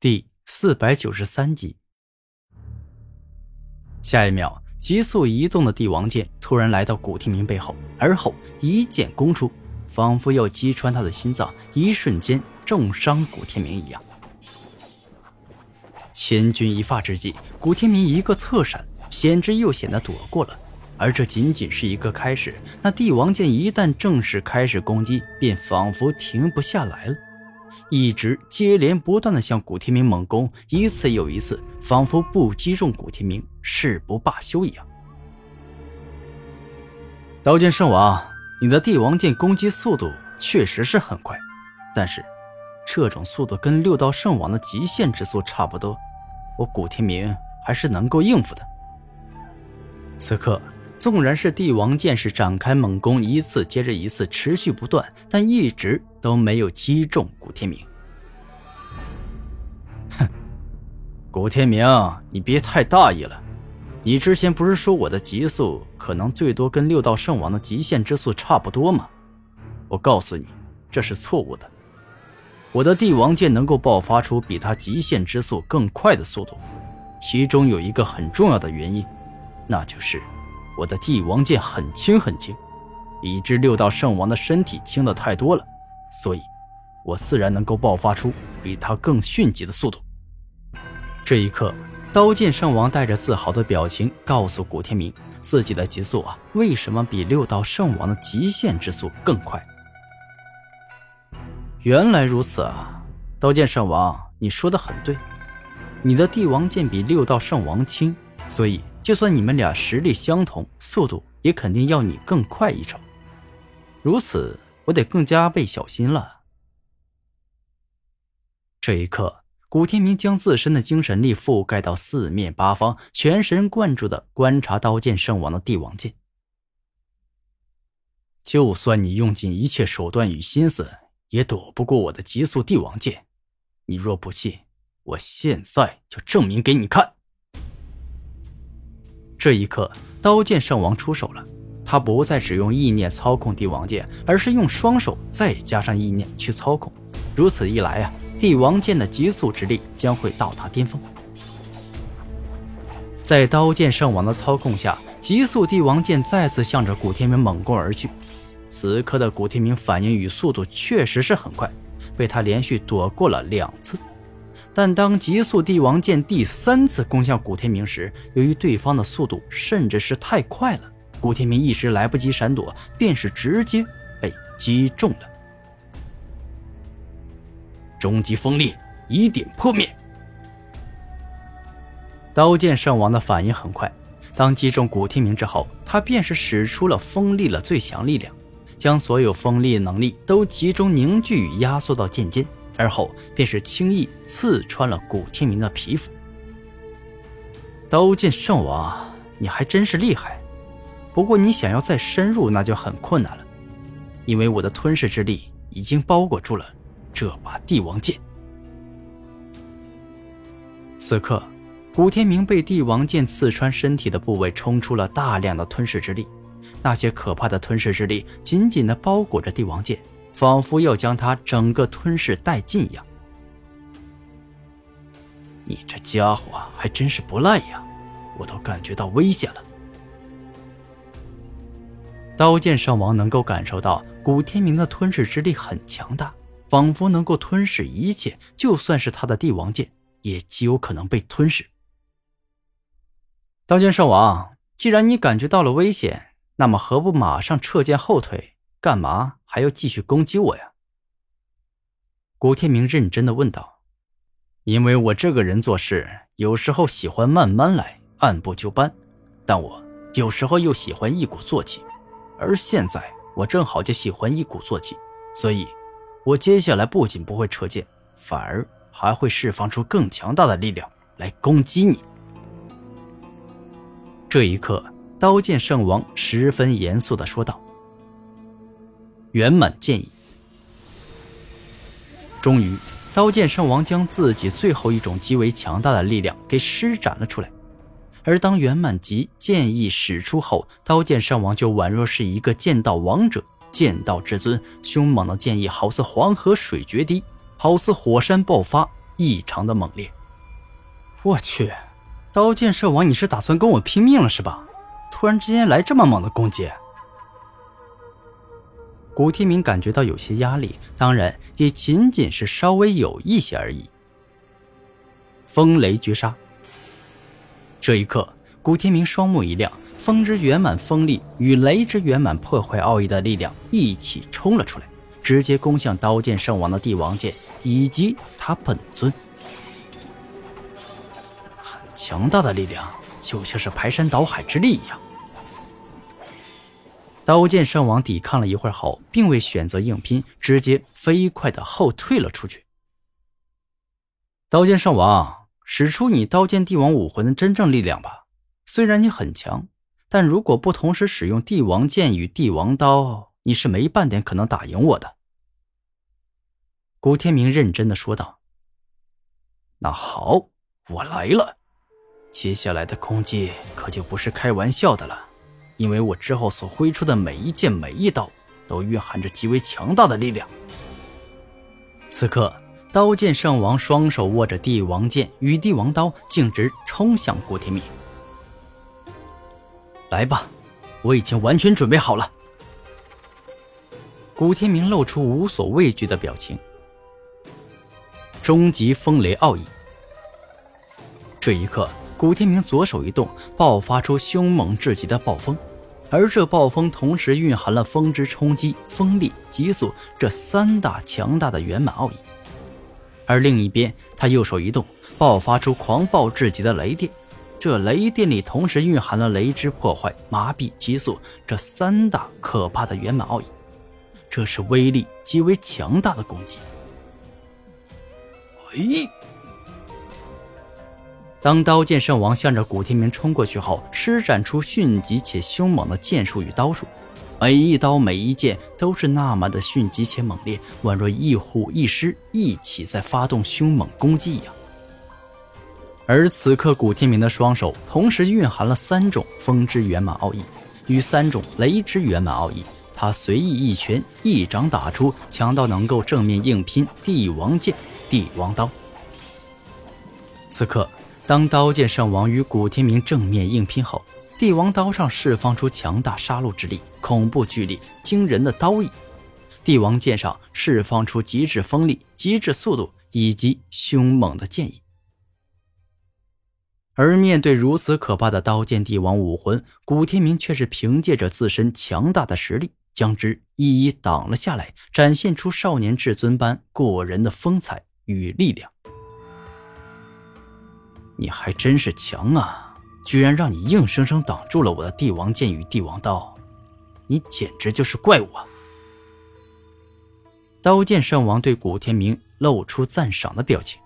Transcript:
第四百九十三集。下一秒，急速移动的帝王剑突然来到古天明背后，而后一剑攻出，仿佛要击穿他的心脏，一瞬间重伤古天明一样。千钧一发之际，古天明一个侧闪，险之又险的躲过了。而这仅仅是一个开始，那帝王剑一旦正式开始攻击，便仿佛停不下来了。一直接连不断的向古天明猛攻，一次又一次，仿佛不击中古天明誓不罢休一样。刀剑圣王，你的帝王剑攻击速度确实是很快，但是这种速度跟六道圣王的极限之速差不多，我古天明还是能够应付的。此刻。纵然是帝王剑士展开猛攻，一次接着一次，持续不断，但一直都没有击中古天明。哼，古天明，你别太大意了。你之前不是说我的极速可能最多跟六道圣王的极限之速差不多吗？我告诉你，这是错误的。我的帝王剑能够爆发出比他极限之速更快的速度，其中有一个很重要的原因，那就是。我的帝王剑很轻很轻，以致六道圣王的身体轻的太多了，所以，我自然能够爆发出比他更迅疾的速度。这一刻，刀剑圣王带着自豪的表情告诉古天明，自己的极速啊，为什么比六道圣王的极限之速更快？原来如此啊！刀剑圣王，你说的很对，你的帝王剑比六道圣王轻，所以。就算你们俩实力相同，速度也肯定要你更快一筹。如此，我得更加倍小心了。这一刻，古天明将自身的精神力覆盖到四面八方，全神贯注的观察刀剑圣王的帝王剑。就算你用尽一切手段与心思，也躲不过我的极速帝王剑。你若不信，我现在就证明给你看。这一刻，刀剑圣王出手了。他不再只用意念操控帝王剑，而是用双手再加上意念去操控。如此一来啊，帝王剑的极速之力将会到达巅峰。在刀剑圣王的操控下，极速帝王剑再次向着古天明猛攻而去。此刻的古天明反应与速度确实是很快，被他连续躲过了两次。但当极速帝王剑第三次攻向古天明时，由于对方的速度甚至是太快了，古天明一时来不及闪躲，便是直接被击中了。终极锋利，一点破灭。刀剑圣王的反应很快，当击中古天明之后，他便是使出了锋利的最强力量，将所有锋利能力都集中凝聚与压缩到剑尖。而后便是轻易刺穿了古天明的皮肤。刀剑圣王，你还真是厉害，不过你想要再深入，那就很困难了，因为我的吞噬之力已经包裹住了这把帝王剑。此刻，古天明被帝王剑刺穿身体的部位，冲出了大量的吞噬之力，那些可怕的吞噬之力紧紧的包裹着帝王剑。仿佛要将他整个吞噬殆尽一样。你这家伙还真是不赖呀，我都感觉到危险了。刀剑圣王能够感受到古天明的吞噬之力很强大，仿佛能够吞噬一切，就算是他的帝王剑，也极有可能被吞噬。刀剑圣王，既然你感觉到了危险，那么何不马上撤剑后退？干嘛还要继续攻击我呀？古天明认真的问道：“因为我这个人做事有时候喜欢慢慢来，按部就班，但我有时候又喜欢一鼓作气，而现在我正好就喜欢一鼓作气，所以，我接下来不仅不会撤剑，反而还会释放出更强大的力量来攻击你。”这一刻，刀剑圣王十分严肃的说道。圆满剑意。终于，刀剑圣王将自己最后一种极为强大的力量给施展了出来。而当圆满级剑意使出后，刀剑圣王就宛若是一个剑道王者、剑道至尊，凶猛的剑意好似黄河水决堤，好似火山爆发，异常的猛烈。我去，刀剑圣王，你是打算跟我拼命了是吧？突然之间来这么猛的攻击。古天明感觉到有些压力，当然也仅仅是稍微有一些而已。风雷绝杀。这一刻，古天明双目一亮，风之圆满锋利与雷之圆满破坏奥义的力量一起冲了出来，直接攻向刀剑圣王的帝王剑以及他本尊。很强大的力量，就像是排山倒海之力一样。刀剑圣王抵抗了一会儿后，并未选择硬拼，直接飞快的后退了出去。刀剑圣王，使出你刀剑帝王武魂的真正力量吧！虽然你很强，但如果不同时使用帝王剑与帝王刀，你是没半点可能打赢我的。”古天明认真的说道。“那好，我来了。接下来的攻击可就不是开玩笑的了。”因为我之后所挥出的每一剑每一刀，都蕴含着极为强大的力量。此刻，刀剑圣王双手握着帝王剑与帝王刀，径直冲向古天明。来吧，我已经完全准备好了。古天明露出无所畏惧的表情。终极风雷奥义。这一刻，古天明左手一动，爆发出凶猛至极的暴风。而这暴风同时蕴含了风之冲击、风力、极速这三大强大的圆满奥义。而另一边，他右手一动，爆发出狂暴至极的雷电。这雷电里同时蕴含了雷之破坏、麻痹、急速这三大可怕的圆满奥义。这是威力极为强大的攻击。哎！当刀剑圣王向着古天明冲过去后，施展出迅疾且凶猛的剑术与刀术，每一刀每一剑都是那么的迅疾且猛烈，宛若一虎一狮一起在发动凶猛攻击一样。而此刻，古天明的双手同时蕴含了三种风之圆满奥义与三种雷之圆满奥义，他随意一拳一掌打出，强到能够正面硬拼帝王剑、帝王刀。此刻。当刀剑圣王与古天明正面硬拼后，帝王刀上释放出强大杀戮之力、恐怖巨力、惊人的刀意；帝王剑上释放出极致锋利、极致速度以及凶猛的剑意。而面对如此可怕的刀剑帝王武魂，古天明却是凭借着自身强大的实力，将之一一挡了下来，展现出少年至尊般过人的风采与力量。你还真是强啊！居然让你硬生生挡住了我的帝王剑与帝王刀，你简直就是怪物啊！刀剑圣王对古天明露出赞赏的表情。